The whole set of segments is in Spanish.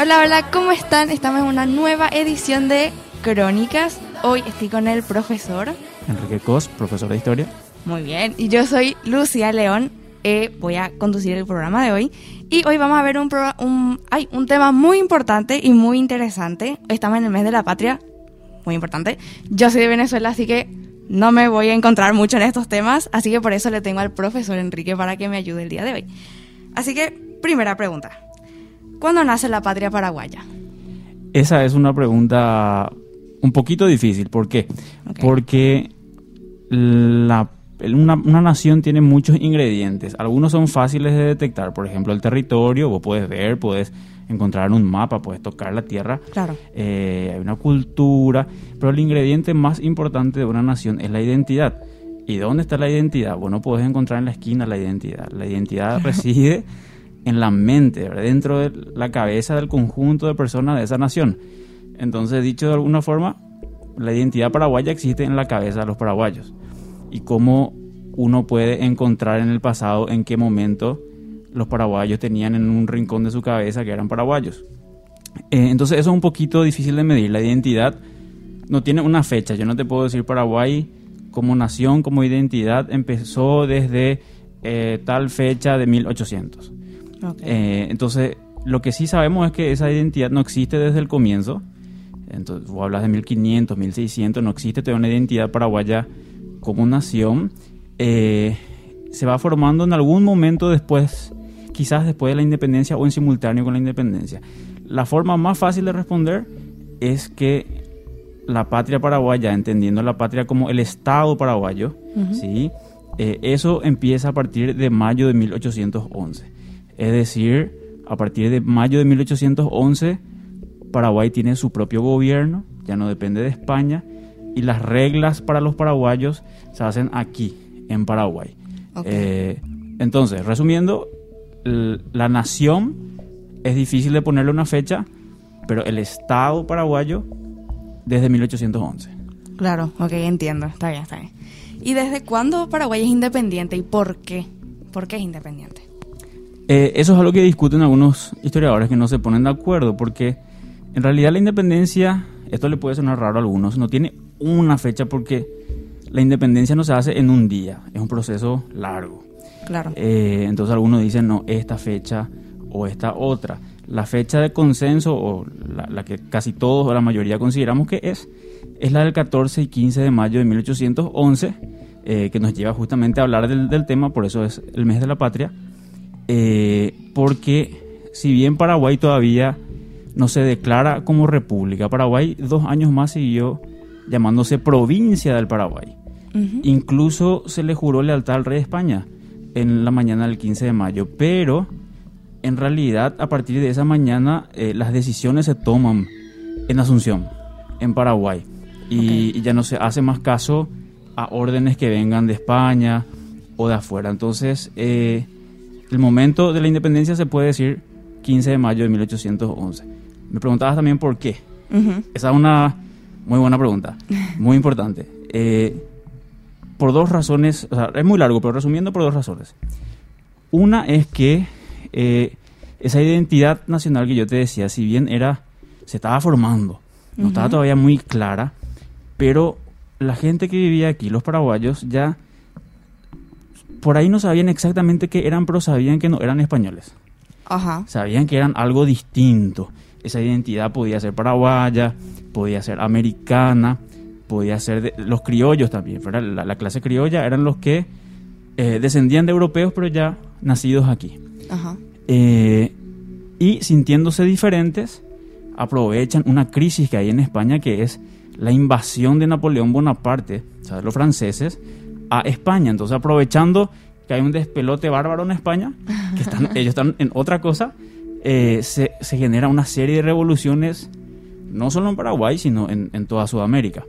Hola, hola, ¿cómo están? Estamos en una nueva edición de Crónicas. Hoy estoy con el profesor. Enrique Cos, profesor de historia. Muy bien. Y yo soy Lucía León. Eh, voy a conducir el programa de hoy. Y hoy vamos a ver un, pro- un, ay, un tema muy importante y muy interesante. Estamos en el mes de la patria. Muy importante. Yo soy de Venezuela, así que no me voy a encontrar mucho en estos temas. Así que por eso le tengo al profesor Enrique para que me ayude el día de hoy. Así que, primera pregunta. ¿Cuándo nace la patria paraguaya? Esa es una pregunta un poquito difícil. ¿Por qué? Porque la- una, una nación tiene muchos ingredientes. Algunos son fáciles de detectar. Por ejemplo, el territorio. Vos puedes ver, puedes encontrar en un mapa, puedes tocar la tierra. Claro. Eh, hay una cultura. Pero el ingrediente más importante de una nación es la identidad. ¿Y dónde está la identidad? Bueno, puedes encontrar en la esquina la identidad. La identidad reside en la mente, ¿verdad? dentro de la cabeza del conjunto de personas de esa nación. Entonces, dicho de alguna forma, la identidad paraguaya existe en la cabeza de los paraguayos. Y cómo uno puede encontrar en el pasado en qué momento los paraguayos tenían en un rincón de su cabeza que eran paraguayos. Eh, entonces, eso es un poquito difícil de medir. La identidad no tiene una fecha. Yo no te puedo decir Paraguay como nación, como identidad, empezó desde eh, tal fecha de 1800. Ok. Eh, entonces, lo que sí sabemos es que esa identidad no existe desde el comienzo. Entonces, vos hablas de 1500, 1600, no existe todavía una identidad paraguaya como nación. Eh, se va formando en algún momento después, quizás después de la independencia o en simultáneo con la independencia. La forma más fácil de responder es que la patria paraguaya, entendiendo la patria como el Estado paraguayo, ¿sí? Eh, eso empieza a partir de mayo de 1811. Es decir, a partir de mayo de 1811, Paraguay tiene su propio gobierno, ya no depende de España, y las reglas para los paraguayos se hacen aquí, en Paraguay. Eh, entonces, resumiendo, la nación es difícil de ponerle una fecha, pero el Estado paraguayo desde 1811. Claro, ok, entiendo. Está bien, está bien. ¿Y desde cuándo Paraguay es independiente y por qué? ¿Por qué es independiente? Eh, eso es algo que discuten algunos historiadores que no se ponen de acuerdo, porque en realidad la independencia, esto le puede sonar raro a algunos, no tiene una fecha porque la independencia no se hace en un día, es un proceso largo. Claro. Eh, entonces algunos dicen, no, esta fecha o esta otra. La fecha de consenso, o la, la que casi todos o la mayoría consideramos que es, es la del 14 y 15 de mayo de 1811, eh, que nos lleva justamente a hablar del, del tema, por eso es el mes de la patria, eh, porque si bien Paraguay todavía no se declara como república, Paraguay dos años más siguió llamándose provincia del Paraguay. Incluso se le juró lealtad al rey de España en la mañana del 15 de mayo, pero en realidad a partir de esa mañana eh, las decisiones se toman en Asunción, en Paraguay, y, y ya no se hace más caso a órdenes que vengan de España o de afuera. Entonces, eh, el momento de la independencia se puede decir 15 de mayo de 1811. Me preguntabas también por qué. Esa es una muy buena pregunta, muy importante. Eh, por dos razones, o sea, es muy largo, pero resumiendo por dos razones. Una es que eh, esa identidad nacional que yo te decía, si bien era, se estaba formando, no estaba todavía muy clara, pero la gente que vivía aquí, los paraguayos, ya por ahí no sabían exactamente qué eran, pero sabían que no eran españoles Ajá. sabían que eran algo distinto. Esa identidad podía ser paraguaya, podía ser americana, podía ser de, los criollos también. ¿verdad? La, la clase criolla eran los que eh, descendían de europeos, pero ya nacidos aquí. Ajá. Eh, y sintiéndose diferentes, aprovechan una crisis que hay en España, que es la invasión de Napoleón Bonaparte, o sea, de los franceses, a España. Entonces, aprovechando que hay un despelote bárbaro en España, que están, ellos están en otra cosa, eh, se, se genera una serie de revoluciones, no solo en Paraguay, sino en, en toda Sudamérica.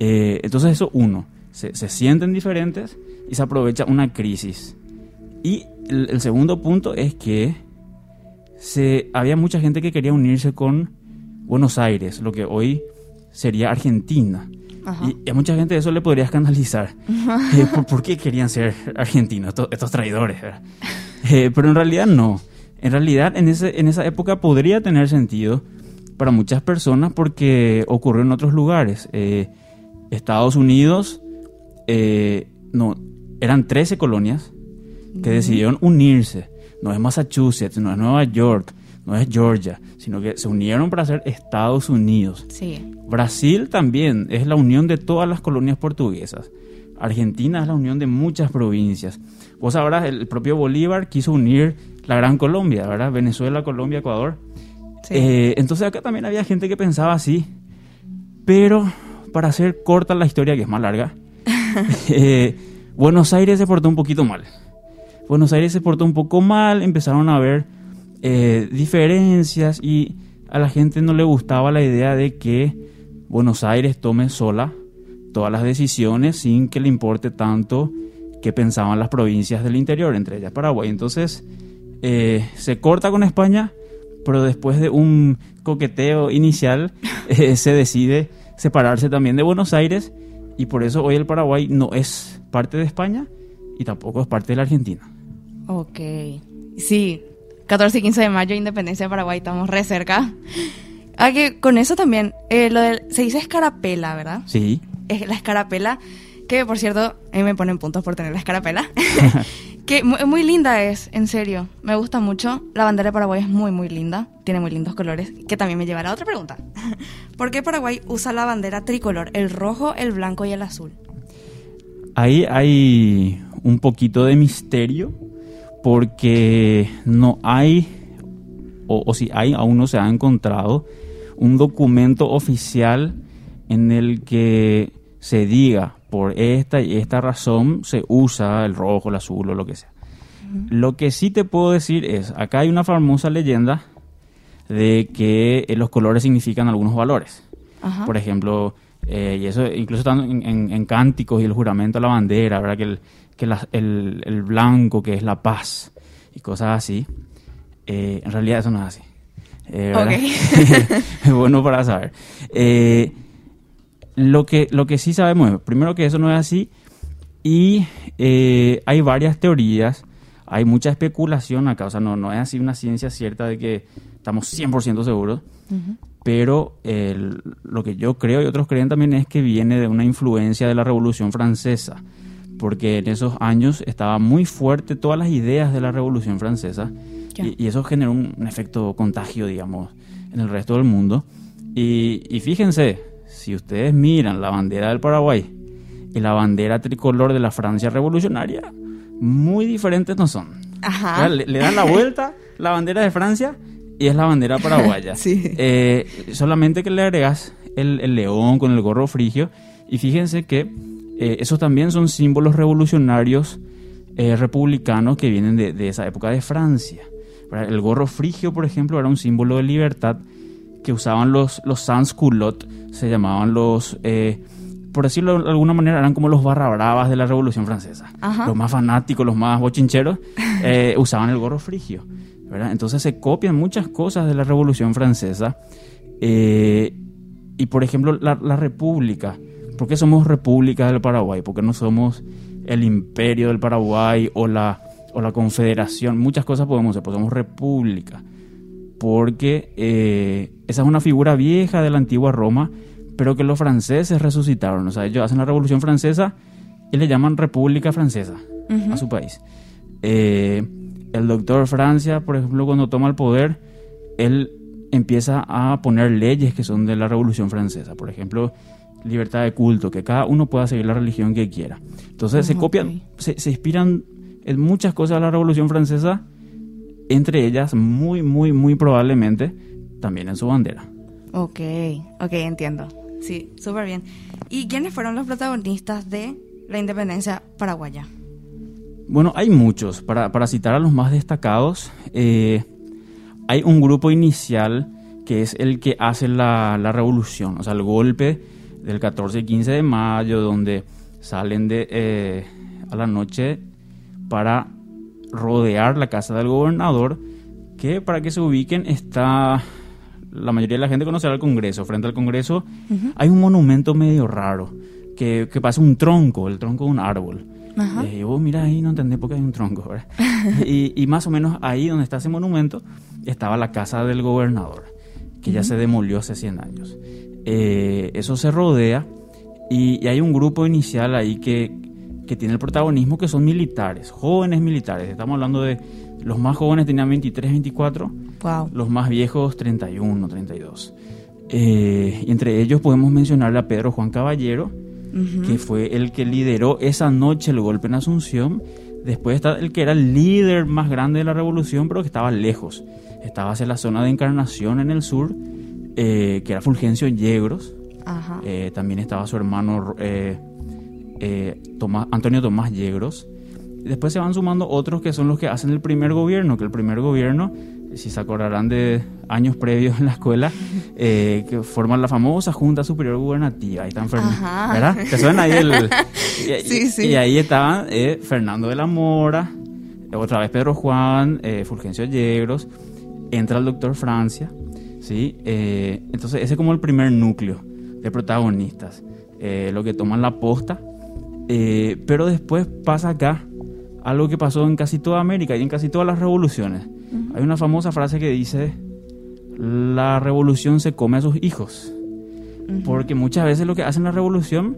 Eh, entonces, eso uno, se, se sienten diferentes y se aprovecha una crisis. Y el, el segundo punto es que se, había mucha gente que quería unirse con Buenos Aires, lo que hoy sería Argentina. Ajá. Y a mucha gente eso le podría escandalizar. Eh, ¿por, por qué querían ser argentinos, estos, estos traidores? Eh, pero en realidad no. En realidad en, ese, en esa época podría tener sentido para muchas personas porque ocurrió en otros lugares. Eh, Estados Unidos, eh, no, eran 13 colonias que decidieron unirse. No es Massachusetts, no es Nueva York, no es Georgia, sino que se unieron para ser Estados Unidos. Sí. Brasil también es la unión de todas las colonias portuguesas. Argentina es la unión de muchas provincias. Vos sabrás, el propio Bolívar quiso unir la Gran Colombia, ¿verdad? Venezuela, Colombia, Ecuador. Sí. Eh, entonces acá también había gente que pensaba así. Pero para hacer corta la historia, que es más larga, eh, Buenos Aires se portó un poquito mal. Buenos Aires se portó un poco mal, empezaron a haber eh, diferencias y a la gente no le gustaba la idea de que Buenos Aires tome sola todas las decisiones sin que le importe tanto que pensaban las provincias del interior, entre ellas Paraguay. Entonces eh, se corta con España, pero después de un coqueteo inicial eh, se decide separarse también de Buenos Aires y por eso hoy el Paraguay no es parte de España y tampoco es parte de la Argentina. Ok. Sí, 14 y 15 de mayo, Independencia de Paraguay, estamos re cerca. Ah, que con eso también, eh, lo del, se dice escarapela, ¿verdad? Sí, Es la escarapela, que por cierto, a mí me ponen puntos por tener la escarapela. que mu- muy linda es, en serio, me gusta mucho. La bandera de Paraguay es muy, muy linda, tiene muy lindos colores, que también me lleva a la otra pregunta. ¿Por qué Paraguay usa la bandera tricolor, el rojo, el blanco y el azul? ahí hay un poquito de misterio porque no hay, o, o si hay, aún no se ha encontrado un documento oficial en el que se diga por esta y esta razón se usa el rojo, el azul o lo que sea. Lo que sí te puedo decir es, acá hay una famosa leyenda de que eh, los colores significan algunos valores. Ajá. Por ejemplo, eh, y eso incluso están en, en- en cánticos y el juramento a la bandera, ¿verdad? Que, el, que la- el, el blanco, que es la paz y cosas así. Eh, en realidad eso no es así. Eh, es bueno para saber. Lo, que, lo que sí sabemos es, primero que eso no es así y eh, hay varias teorías, hay mucha especulación acá, o sea, no, no es así una ciencia cierta de que estamos 100% seguros, pero el- lo que yo creo y otros creen también es que viene de una influencia de la Revolución Francesa, porque en esos años estaba muy fuerte todas las ideas de la Revolución Francesa y, y eso generó un, un efecto contagio, digamos, en el resto del mundo. Y, y fíjense, si ustedes miran la bandera del Paraguay y la bandera tricolor de la Francia revolucionaria, muy diferentes no son. Ajá. Le, le dan la vuelta la bandera de Francia y es la bandera paraguaya. Sí. Eh, solamente que le agregas el, el león con el gorro frigio y fíjense que eh, esos también son símbolos revolucionarios eh, republicanos que vienen de, de esa época de Francia. El gorro frigio, por ejemplo, era un símbolo de libertad que usaban los, los sans culottes, se llamaban los, eh, por decirlo de alguna manera, eran como los barra bravas de la Revolución Francesa. Ajá. Los más fanáticos, los más bochincheros, eh, usaban el gorro frigio. ¿verdad? Entonces se copian muchas cosas de la Revolución Francesa. eh, y por ejemplo, la, la República. ¿Por qué somos República del Paraguay? ¿Por qué no somos el Imperio del Paraguay o la, o la Confederación? Muchas cosas podemos ser, pues somos República porque eh, esa es una figura vieja de la antigua Roma, pero que los franceses resucitaron. O sea, ellos hacen la Revolución Francesa y le llaman República Francesa a su país. Eh, el doctor Francia, por ejemplo, cuando toma el poder, él empieza a poner leyes que son de la Revolución Francesa. Por ejemplo, libertad de culto, que cada uno pueda seguir la religión que quiera. Entonces se Ah, copian, se, se inspiran en muchas cosas de la Revolución Francesa, entre ellas muy, muy, muy probablemente también en su bandera. Ok, ok, entiendo. Sí, súper bien. ¿Y quiénes fueron los protagonistas de la independencia paraguaya? Bueno, hay muchos. Para, para citar a los más destacados, eh, hay un grupo inicial que es el que hace la, la revolución, o sea, el golpe del 14 y 15 de mayo, donde salen de, eh, a la noche para rodear la casa del gobernador, que para que se ubiquen está la mayoría de la gente conocerá el Congreso. Frente al Congreso hay un monumento medio raro, que, que pasa un tronco, el tronco de un árbol. Ajá. Eh, y vos mira ahí, no entendés por qué hay un tronco, ¿verdad? y, y más o menos ahí donde está ese monumento estaba la casa del gobernador, que ya se demolió hace 100 años. Eh, eso se rodea y, y hay un grupo inicial ahí que, que tiene el protagonismo que son militares, jóvenes militares. Estamos hablando de los más jóvenes tenían 23, 24, Wow. los más viejos 31, 32. Eh, y entre ellos podemos mencionar a Pedro Juan Caballero, que fue el que lideró esa noche el golpe en Asunción. Después está el que era el líder más grande de la revolución, pero que estaba lejos. Estaba hacia la zona de Encarnación en el sur, eh, que era Fulgencio Yegros. Ajá. Eh, también estaba su hermano eh, Tomás- Antonio Tomás Yegros. Después se van sumando otros que son los que hacen el primer gobierno, que el primer gobierno, si se acordarán de años previos en la escuela, eh, que forman la famosa Junta Superior Gubernativa. Ahí están Fernando. ¿verdad? ¿Te suena ahí el...? Y, Sí, sí. y ahí estaban eh, Fernando de la Mora, otra vez Pedro Juan, eh, Fulgencio Yegros, entra el doctor Francia, ¿sí? Eh, entonces ese es como el primer núcleo de protagonistas, lo que toman la posta, eh, pero después pasa acá algo que pasó en casi toda América y en casi todas las revoluciones. Hay una famosa frase que dice, la revolución se come a sus hijos. Porque muchas veces lo que hacen la revolución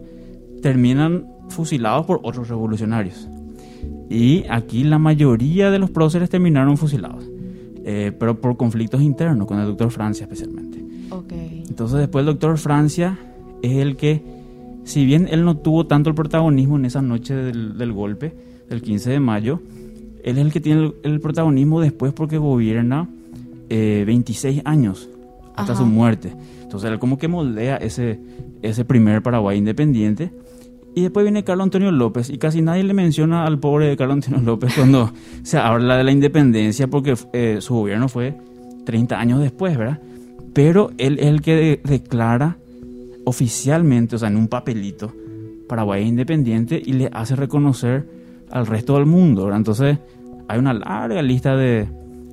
terminan fusilados por otros revolucionarios. Y aquí la mayoría de los próceres terminaron fusilados. eh, pero por conflictos internos, con el doctor Francia especialmente. Ok. Entonces después el doctor Francia es el que, si bien él no tuvo tanto el protagonismo en esa noche del, del golpe, del 15 de mayo, él es el que tiene el, el protagonismo después porque gobierna eh, 26 años hasta Ajá. su muerte. Entonces él como que moldea ese, ese primer Paraguay independiente. Y después viene Carlos Antonio López y casi nadie le menciona al pobre Carlos Antonio López cuando se habla de la independencia porque eh, su gobierno fue 30 años después, ¿verdad? Pero él es el que de- declara oficialmente, o sea, en un papelito, Paraguay independiente y le hace reconocer al resto del mundo, ¿verdad? Entonces hay una larga lista de,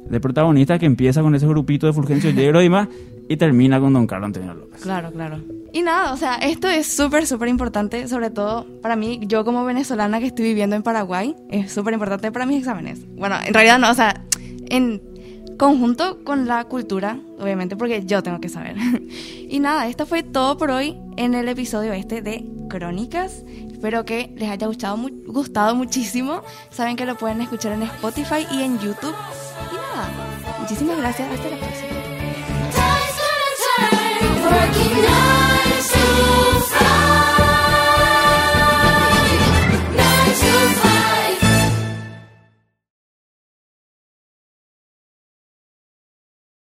de protagonistas que empieza con ese grupito de Fulgencio Yegro y más y termina con don Carlos Antonio López. Claro, claro. Y nada, o sea, esto es súper, súper importante, sobre todo para mí, yo como venezolana que estoy viviendo en Paraguay, es súper importante para mis exámenes. Bueno, en realidad no, o sea, en conjunto con la cultura, obviamente, porque yo tengo que saber. y nada, esto fue todo por hoy en el episodio este de Crónicas. Espero que les haya gustado, gustado muchísimo. Saben que lo pueden escuchar en Spotify y en YouTube. Y nada, muchísimas gracias. Hasta la próxima.